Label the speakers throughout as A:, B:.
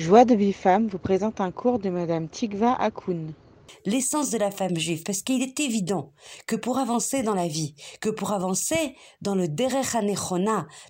A: Joie de vie femme vous présente un cours de Madame Tikva Akoun
B: l'essence de la femme juive, parce qu'il est évident que pour avancer dans la vie, que pour avancer dans le derech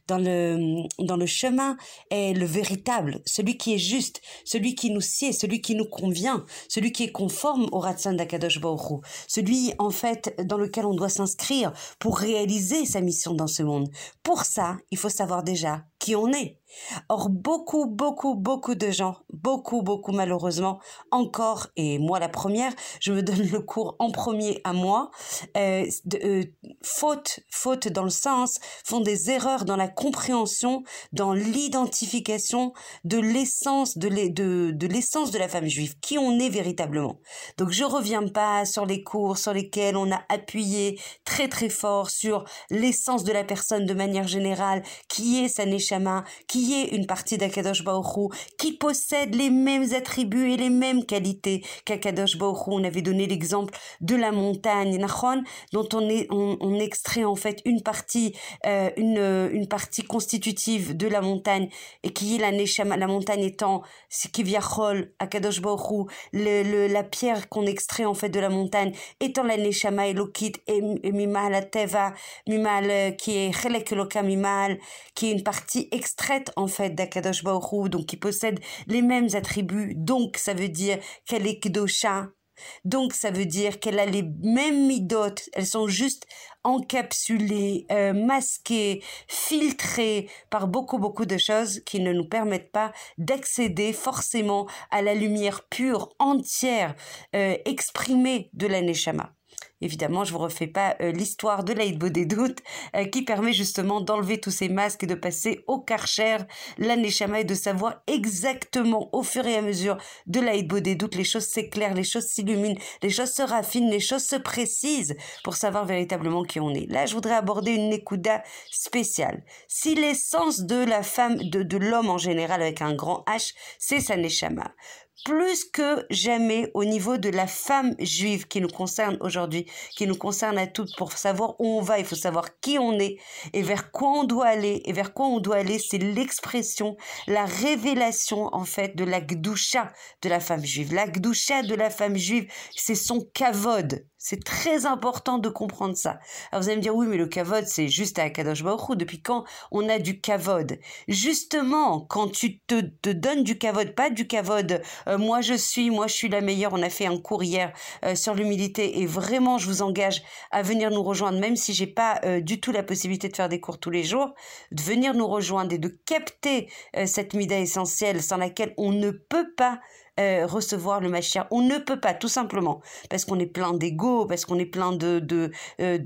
B: dans le, dans le chemin est le véritable, celui qui est juste, celui qui nous sied, celui qui nous convient, celui qui est conforme au Ratsan d'Akadosh Baruch celui en fait dans lequel on doit s'inscrire pour réaliser sa mission dans ce monde. Pour ça, il faut savoir déjà qui on est. Or, beaucoup, beaucoup, beaucoup de gens, beaucoup, beaucoup malheureusement, encore, et moi la première, je me donne le cours en premier à moi, euh, de, euh, faute, faute dans le sens, font des erreurs dans la compréhension, dans l'identification de l'essence de, de, de l'essence de la femme juive, qui on est véritablement. Donc, je reviens pas sur les cours sur lesquels on a appuyé très très fort sur l'essence de la personne de manière générale, qui est sa neshama, qui qui est une partie d'Akadosh Baoru, qui possède les mêmes attributs et les mêmes qualités qu'Akadosh Baoru. On avait donné l'exemple de la montagne, Nachon, dont on, est, on, extrait en fait une partie, euh, une, une partie constitutive de la montagne, et qui est la Neshama, la montagne étant Sikiviachol, Akadosh Baoru, le, le, la pierre qu'on extrait en fait de la montagne étant la Neshama Elokit et, et Mimal Mimal euh, qui est Chelek Mimal, qui est une partie extraite en fait d'Akadosh Baoru, donc qui possède les mêmes attributs. Donc ça veut dire qu'elle est Kedosha. Donc ça veut dire qu'elle a les mêmes midotes. Elles sont juste encapsulées, euh, masquées, filtrées par beaucoup beaucoup de choses qui ne nous permettent pas d'accéder forcément à la lumière pure, entière, euh, exprimée de la Neshama. Évidemment, je vous refais pas euh, l'histoire de l'Aïd des doutes euh, qui permet justement d'enlever tous ces masques et de passer au karcher, l'aneshama et de savoir exactement au fur et à mesure de l'Aïd des doutes, les choses s'éclairent, les choses s'illuminent, les choses se raffinent, les choses se précisent pour savoir véritablement qui on est. Là, je voudrais aborder une Nekuda spéciale. Si l'essence de la femme, de, de l'homme en général avec un grand H, c'est sa neshama plus que jamais au niveau de la femme juive qui nous concerne aujourd'hui, qui nous concerne à toutes pour savoir où on va, il faut savoir qui on est et vers quoi on doit aller. Et vers quoi on doit aller, c'est l'expression, la révélation en fait de la gdoucha de la femme juive. La gdoucha de la femme juive, c'est son kavod, c'est très important de comprendre ça. Alors vous allez me dire, oui, mais le kavod, c'est juste à Kadosh Baruch Depuis quand on a du kavod? Justement, quand tu te, te donnes du kavod, pas du kavod, euh, moi je suis, moi je suis la meilleure. On a fait un cours hier euh, sur l'humilité et vraiment, je vous engage à venir nous rejoindre, même si j'ai pas euh, du tout la possibilité de faire des cours tous les jours, de venir nous rejoindre et de capter cette mida essentielle sans laquelle on ne peut pas euh, recevoir le Mashiach. On ne peut pas, tout simplement, parce qu'on est plein d'ego, parce qu'on est plein de de euh,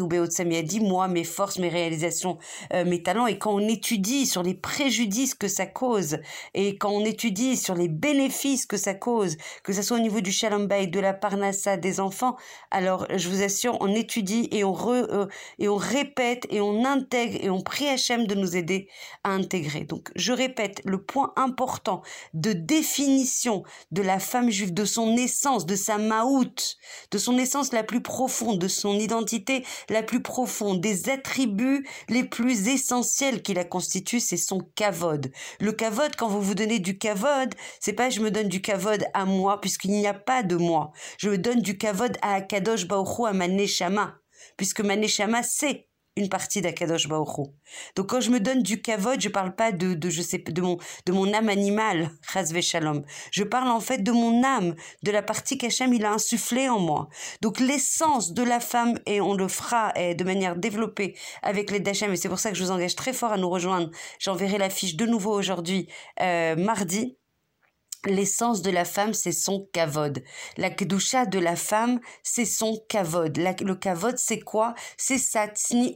B: ou Beotsami a dit moi mes forces, mes réalisations, euh, mes talents. Et quand on étudie sur les préjudices que ça cause, et quand on étudie sur les bénéfices que ça cause, que ce soit au niveau du Shalom Bay, de la Parnassa, des enfants, alors je vous assure, on étudie et on re, et on répète et on intègre et on prie Hachem de nous aider à intégrer. Donc je répète, le point important de définir de la femme juive, de son essence, de sa maout, de son essence la plus profonde, de son identité la plus profonde, des attributs les plus essentiels qui la constituent, c'est son kavod. Le kavod, quand vous vous donnez du kavod, c'est pas je me donne du kavod à moi, puisqu'il n'y a pas de moi. Je me donne du kavod à Akadosh Baruch à ma neshama, puisque ma neshama, c'est une partie d'Akadosh Baoru. Donc quand je me donne du kavod, je parle pas de, de je sais de mon de mon âme animale, chasve shalom. Je parle en fait de mon âme, de la partie qu'Hachem il a insufflée en moi. Donc l'essence de la femme et on le fera de manière développée avec les d'Hachem et c'est pour ça que je vous engage très fort à nous rejoindre. J'enverrai la fiche de nouveau aujourd'hui euh, mardi L'essence de la femme, c'est son kavod. La kedusha de la femme, c'est son kavod. le kavod, c'est quoi? C'est sa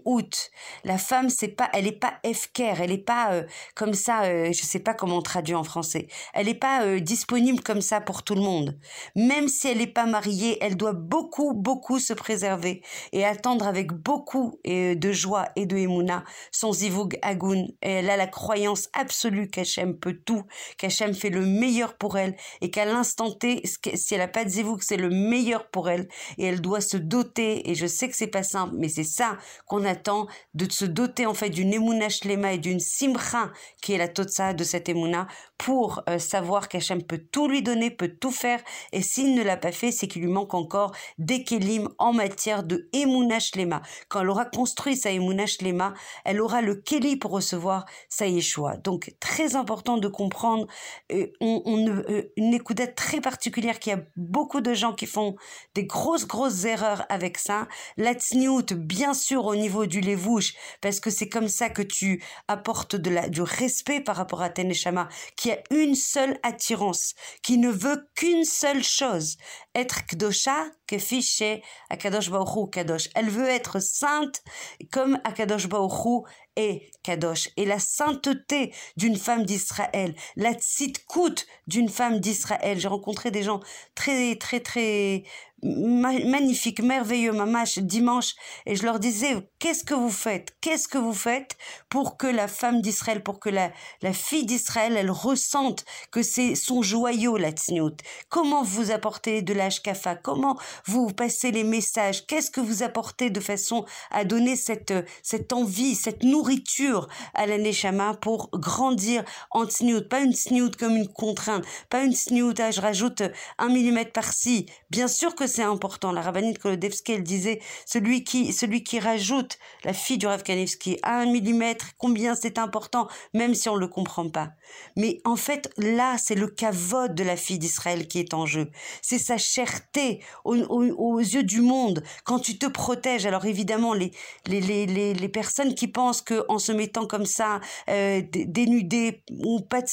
B: out. La femme, c'est pas, elle est pas efker, elle est pas euh, comme ça. Euh, je sais pas comment on traduit en français. Elle est pas euh, disponible comme ça pour tout le monde. Même si elle n'est pas mariée, elle doit beaucoup, beaucoup se préserver et attendre avec beaucoup de joie et de emuna son zivug agun. elle a la croyance absolue qu'Hachem peut tout, qu'Hachem fait le meilleur pour elle et qu'à l'instant T, si elle a pas de que c'est le meilleur pour elle et elle doit se doter, et je sais que c'est pas simple, mais c'est ça qu'on attend, de se doter en fait d'une Emouna Shlema et d'une Simcha qui est la Totsa de cette Emouna pour euh, savoir qu'Hachem peut tout lui donner, peut tout faire et s'il ne l'a pas fait, c'est qu'il lui manque encore des Kélim en matière de Emouna Shlema. Quand elle aura construit sa Emouna Shlema, elle aura le Kéli pour recevoir sa Yeshua. Donc très important de comprendre euh, on, on, euh, une écoute très particulière qui a beaucoup de gens qui font des grosses grosses erreurs avec ça. La tsniout, bien sûr au niveau du levouche, parce que c'est comme ça que tu apportes de la, du respect par rapport à Teneshama, qui a une seule attirance, qui ne veut qu'une seule chose, être kdosha, que fiché Akadosh Baruch Kadosh. Elle veut être sainte comme Akadosh Baruch est Kadosh. Et la sainteté d'une femme d'Israël, la tzidkout d'une femme d'Israël. J'ai rencontré des gens très, très, très magnifique, merveilleux mamache dimanche et je leur disais qu'est-ce que vous faites? Qu'est-ce que vous faites pour que la femme d'Israël pour que la, la fille d'Israël elle ressente que c'est son joyau la tsniout comment vous apportez de l'ashkafa comment vous passez les messages? Qu'est-ce que vous apportez de façon à donner cette cette envie cette nourriture à la neshama pour grandir en tsniout pas une tsniout comme une contrainte pas une tsniout ah, je rajoute un millimètre par-ci. Bien sûr que c'est important. La rabbinite Kolodevsky, elle disait, celui qui, celui qui rajoute la fille du Rav Kanevski à un millimètre, combien c'est important, même si on ne le comprend pas. Mais en fait, là, c'est le kavod de la fille d'Israël qui est en jeu. C'est sa cherté aux, yeux du monde. Quand tu te protèges, alors évidemment, les, les, les, les, personnes qui pensent que en se mettant comme ça, euh, dénudées, ou pas de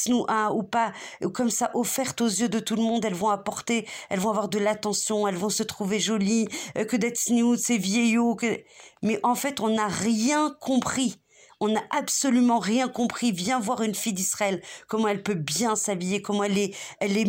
B: ou pas, comme ça, offertes aux yeux de tout le monde, elles vont apporter, elles vont avoir de l'attention, elles vont se trouver jolies, euh, que d'être snoot, c'est vieillot, que... mais en fait, on n'a rien compris on n'a absolument rien compris. Viens voir une fille d'Israël, comment elle peut bien s'habiller, comment elle est, elle est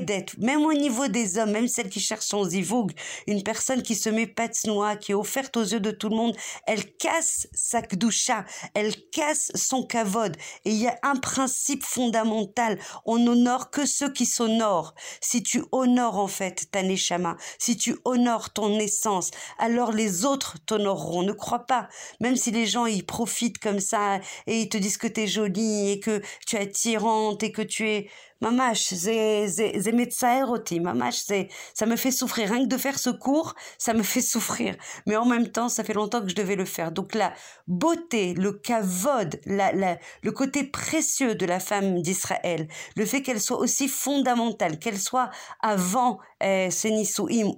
B: d'être. Même au niveau des hommes, même celle qui cherche son zivoug, une personne qui se met pas noix, qui est offerte aux yeux de tout le monde, elle casse sa kdusha, elle casse son kavod. Et il y a un principe fondamental. On honore que ceux qui s'honorent. Si tu honores, en fait, ta neshama, si tu honores ton essence, alors les autres t'honoreront. Ne crois pas. Même si les gens y profitent comme ça et ils te disent que tu es jolie et que tu es attirante et que tu es Mamash, c'est metsaeroti, mamash, c'est ça me fait souffrir. Rien que de faire ce cours, ça me fait souffrir. Mais en même temps, ça fait longtemps que je devais le faire. Donc la beauté, le kavod, la, la, le côté précieux de la femme d'Israël, le fait qu'elle soit aussi fondamentale, qu'elle soit avant eh,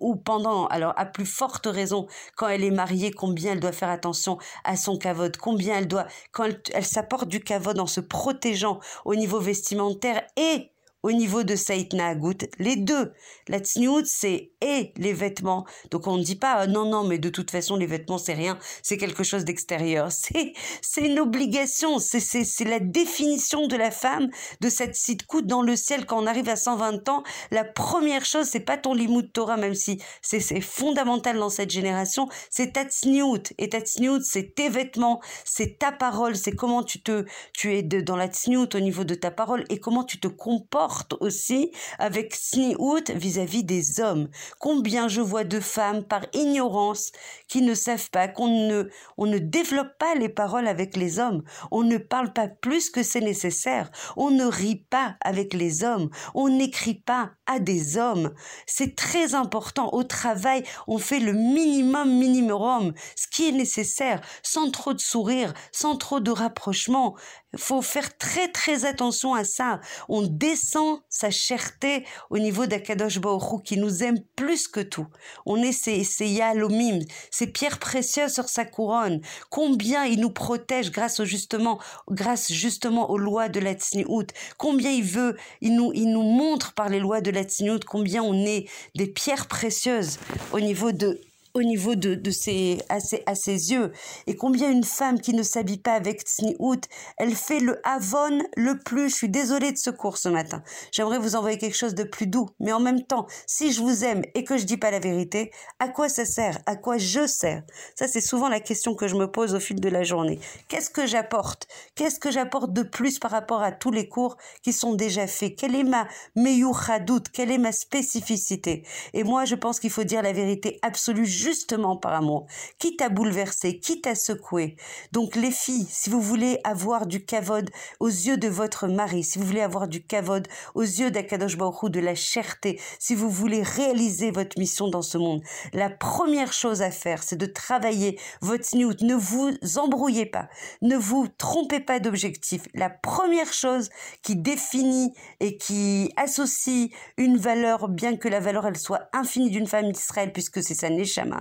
B: ou pendant, alors à plus forte raison quand elle est mariée, combien elle doit faire attention à son kavod, combien elle doit, quand elle, elle s'apporte du kavod en se protégeant au niveau vestimentaire et au niveau de Saït Nahagout, les deux. La tsniout, c'est et les vêtements. Donc on ne dit pas ah, non, non, mais de toute façon, les vêtements, c'est rien, c'est quelque chose d'extérieur. C'est, c'est une obligation, c'est, c'est, c'est la définition de la femme, de cette sitkout dans le ciel quand on arrive à 120 ans. La première chose, c'est pas ton limoud Torah, même si c'est, c'est fondamental dans cette génération, c'est ta tsniout. Et ta tsniout, c'est tes vêtements, c'est ta parole, c'est comment tu te, tu es de, dans la tsniout au niveau de ta parole et comment tu te comportes aussi avec sniout vis-à-vis des hommes. Combien je vois de femmes par ignorance qui ne savent pas qu'on ne, on ne développe pas les paroles avec les hommes. On ne parle pas plus que c'est nécessaire. On ne rit pas avec les hommes. On n'écrit pas à des hommes. C'est très important. Au travail, on fait le minimum minimum, ce qui est nécessaire, sans trop de sourire, sans trop de rapprochement faut faire très très attention à ça. On descend sa cherté au niveau d'Akadosh Baruch qui nous aime plus que tout. On est ses, ses yalomim, ses pierres précieuses sur sa couronne. Combien il nous protège grâce au justement, grâce justement aux lois de la Tzniut. Combien il veut, il nous, il nous montre par les lois de la Tzniut combien on est des pierres précieuses au niveau de au niveau de, de ses, à, à ses yeux. Et combien une femme qui ne s'habille pas avec tsniout, elle fait le avon le plus. Je suis désolée de ce cours ce matin. J'aimerais vous envoyer quelque chose de plus doux. Mais en même temps, si je vous aime et que je dis pas la vérité, à quoi ça sert? À quoi je sers? Ça, c'est souvent la question que je me pose au fil de la journée. Qu'est-ce que j'apporte? Qu'est-ce que j'apporte de plus par rapport à tous les cours qui sont déjà faits? Quelle est ma meyuchadout Quelle est ma spécificité? Et moi, je pense qu'il faut dire la vérité absolue justement par amour, quitte à bouleverser, quitte à secouer. Donc les filles, si vous voulez avoir du kavod aux yeux de votre mari, si vous voulez avoir du kavod aux yeux d'Akadosh Baruch de la cherté, si vous voulez réaliser votre mission dans ce monde, la première chose à faire, c'est de travailler votre newt. Ne vous embrouillez pas, ne vous trompez pas d'objectif. La première chose qui définit et qui associe une valeur, bien que la valeur elle soit infinie d'une femme d'Israël, puisque c'est sa neshama,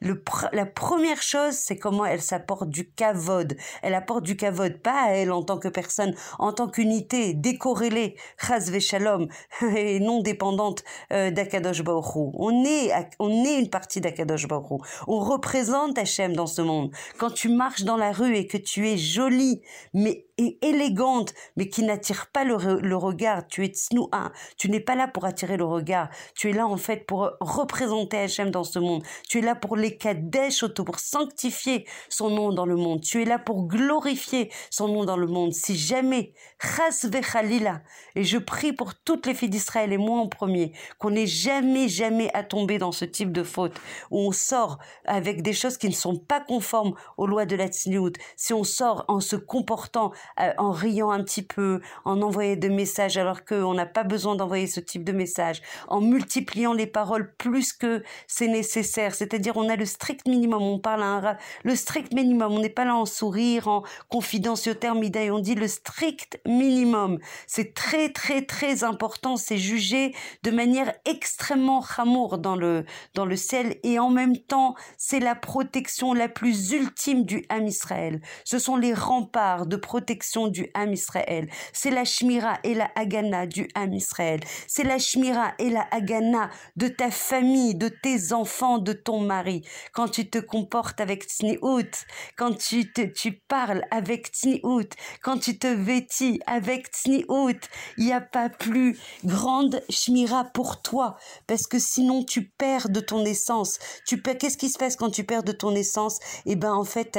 B: le, la première chose, c'est comment elle s'apporte du kavod. Elle apporte du kavod, pas à elle en tant que personne, en tant qu'unité décorrélée, chas shalom, et non dépendante euh, d'Akadosh Baruch On est, on est une partie d'Akadosh Baruch On représente Hachem dans ce monde. Quand tu marches dans la rue et que tu es jolie, mais élégante, mais qui n'attire pas le, regard. Tu es tsnoua. Tu n'es pas là pour attirer le regard. Tu es là, en fait, pour représenter Hachem dans ce monde. Tu es là pour les kadesh pour sanctifier son nom dans le monde. Tu es là pour glorifier son nom dans le monde. Si jamais, chas vechalila, et je prie pour toutes les filles d'Israël et moi en premier, qu'on n'ait jamais, jamais à tomber dans ce type de faute, où on sort avec des choses qui ne sont pas conformes aux lois de la tsniout, si on sort en se comportant euh, en riant un petit peu, en envoyant des messages alors qu'on n'a pas besoin d'envoyer ce type de message, en multipliant les paroles plus que c'est nécessaire. C'est-à-dire on a le strict minimum, on parle à un le strict minimum. On n'est pas là en sourire, en confidence au terme on dit le strict minimum. C'est très très très important, c'est jugé de manière extrêmement ramour dans le dans le ciel et en même temps c'est la protection la plus ultime du Ham Israël. Ce sont les remparts de protection du Ham Israël. C'est la Shmira et la Hagana du Ham Israël. C'est la Shmira et la Hagana de ta famille, de tes enfants, de ton mari. Quand tu te comportes avec Tsniout, quand tu, tu parles avec Tsniout, quand tu te vêtis avec Tsniout, il n'y a pas plus grande Shmira pour toi. Parce que sinon, tu perds de ton essence. Tu perds, qu'est-ce qui se passe quand tu perds de ton essence? Eh ben, en fait,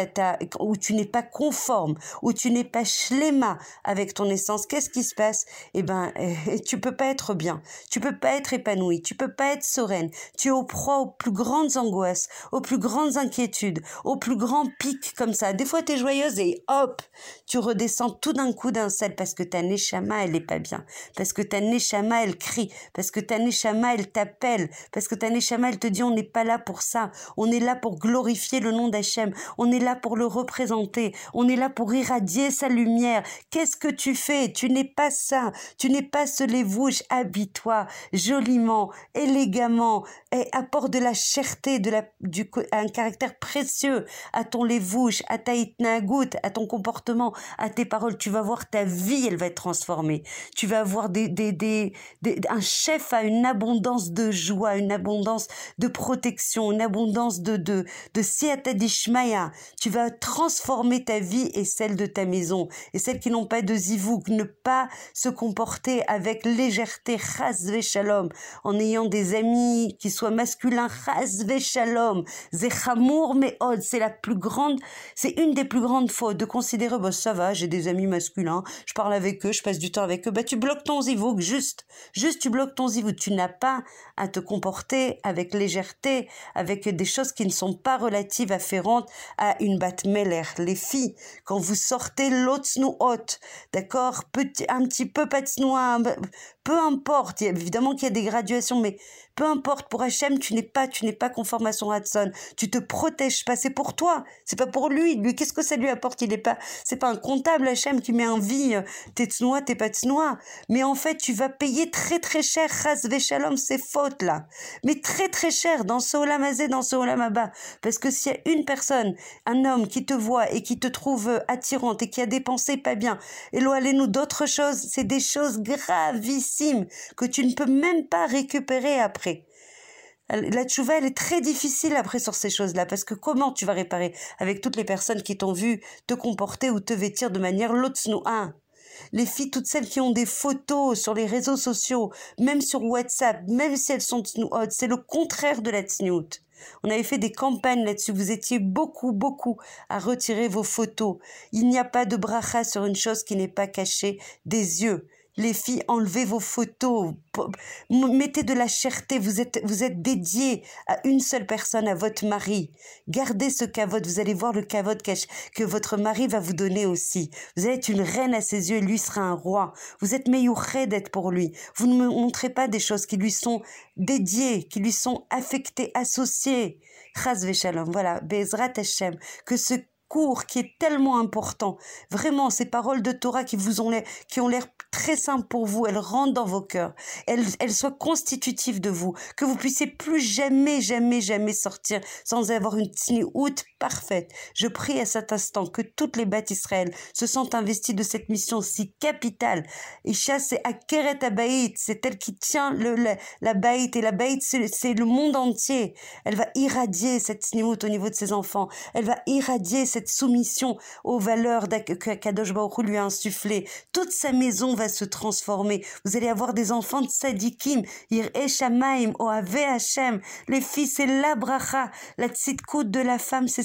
B: où tu n'es pas conforme, où tu n'es pas schéma avec ton essence, qu'est-ce qui se passe? Eh ben, tu peux pas être bien, tu peux pas être épanoui, tu peux pas être sereine. Tu es au proie aux plus grandes angoisses, aux plus grandes inquiétudes, aux plus grands pics comme ça. Des fois, tu es joyeuse et hop, tu redescends tout d'un coup d'un sel parce que ta neshama, elle est pas bien, parce que ta neshama, elle crie, parce que ta neshama, elle t'appelle, parce que ta neshama, elle te dit, on n'est pas là pour ça, on est là pour glorifier le nom d'Hachem, on est là pour le représenter, on est là pour irradier sa lumière. Qu'est-ce que tu fais? Tu n'es pas ça. Tu n'es pas ce lévouche. Habille-toi joliment, élégamment, et apporte de la cherté, de la, du, un caractère précieux à ton lévouche, à ta goutte, à ton comportement, à tes paroles. Tu vas voir ta vie, elle va être transformée. Tu vas avoir des, des, des, un chef à une abondance de joie, une abondance de protection, une abondance de, de, de Tu vas transformer ta vie et celle de ta maison et celles qui n'ont pas de zivouk, ne pas se comporter avec légèreté, chas shalom, en ayant des amis qui soient masculins, chas shalom, zechamour meod, c'est la plus grande, c'est une des plus grandes fautes de considérer, bah ça va, j'ai des amis masculins, je parle avec eux, je passe du temps avec eux, bah tu bloques ton zivouk, juste, juste tu bloques ton zivouk, tu n'as pas à te comporter avec légèreté, avec des choses qui ne sont pas relatives, afférentes à une batmeller. Les filles, quand vous sortez haute, d'accord? Petit, un petit peu patsnois, peu importe, évidemment qu'il y a des graduations, mais peu importe, pour Hachem, tu n'es pas, tu n'es pas conforme à son Hudson. Tu te protèges pas, c'est pour toi, c'est pas pour lui. Lui, qu'est-ce que ça lui apporte? Il est pas, c'est pas un comptable Hachem qui met en vie euh, tes tsnois, tes pas tsnois. Mais en fait, tu vas payer très très cher, Chas Veshalom, ces fautes là. Mais très très cher dans ce Olamazé, dans ce Olamaba. Parce que s'il y a une personne, un homme qui te voit et qui te trouve euh, attirante et qui a des pensées pas bien, et nous d'autres choses, c'est des choses gravissimes que tu ne peux même pas récupérer après. La tchouva, elle est très difficile après sur ces choses-là, parce que comment tu vas réparer avec toutes les personnes qui t'ont vu te comporter ou te vêtir de manière lotsnoua les filles, toutes celles qui ont des photos sur les réseaux sociaux, même sur WhatsApp, même si elles sont tsnuot, c'est le contraire de la tsniout. On avait fait des campagnes là-dessus. Vous étiez beaucoup, beaucoup à retirer vos photos. Il n'y a pas de bracha sur une chose qui n'est pas cachée des yeux. Les filles, enlevez vos photos, mettez de la cherté, vous êtes, vous êtes dédié à une seule personne, à votre mari. Gardez ce cavote, vous allez voir le cavote que votre mari va vous donner aussi. Vous êtes une reine à ses yeux lui sera un roi. Vous êtes meilleur d'être pour lui. Vous ne me montrez pas des choses qui lui sont dédiées, qui lui sont affectées, associées. Shalom, voilà, Bezrat Hashem, que ce qui est tellement important. Vraiment, ces paroles de Torah qui vous ont l'air, qui ont l'air très simples pour vous, elles rentrent dans vos cœurs. Elles, elles soient constitutives de vous. Que vous puissiez plus jamais, jamais, jamais sortir sans avoir une haute parfaite. Je prie à cet instant que toutes les bêtes Israël se sentent investies de cette mission si capitale. Isha, c'est Akeret Abaït, c'est elle qui tient le, la, la et la Baït, c'est le monde entier. Elle va irradier cette sniout au niveau de ses enfants. Elle va irradier cette soumission aux valeurs que Kadosh Baruch lui a insufflées. Toute sa maison va se transformer. Vous allez avoir des enfants de sadikim, ir Eshamaim, Oave Hashem. Les filles, c'est la bracha. La tzitkout de la femme, c'est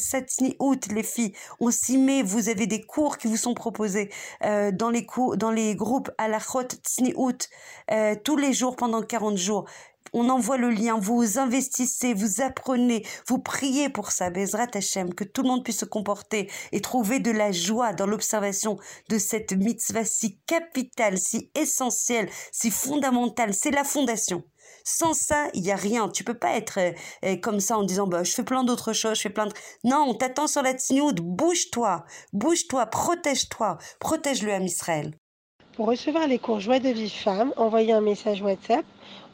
B: out, les filles. On s'y met. Vous avez des cours qui vous sont proposés euh, dans les cours, dans les groupes à la chot out, euh, tous les jours pendant 40 jours on envoie le lien, vous investissez, vous apprenez, vous priez pour ça, Bezrat Hashem, que tout le monde puisse se comporter et trouver de la joie dans l'observation de cette mitzvah si capitale, si essentielle, si fondamentale. C'est la fondation. Sans ça, il y a rien. Tu peux pas être euh, euh, comme ça en disant bah je fais plein d'autres choses, je fais plein de Non, on t'attend sur la tsniout, bouge-toi, bouge-toi, protège-toi, protège le Israël.
C: Pour recevoir les cours Joie de vie femme, envoyez un message WhatsApp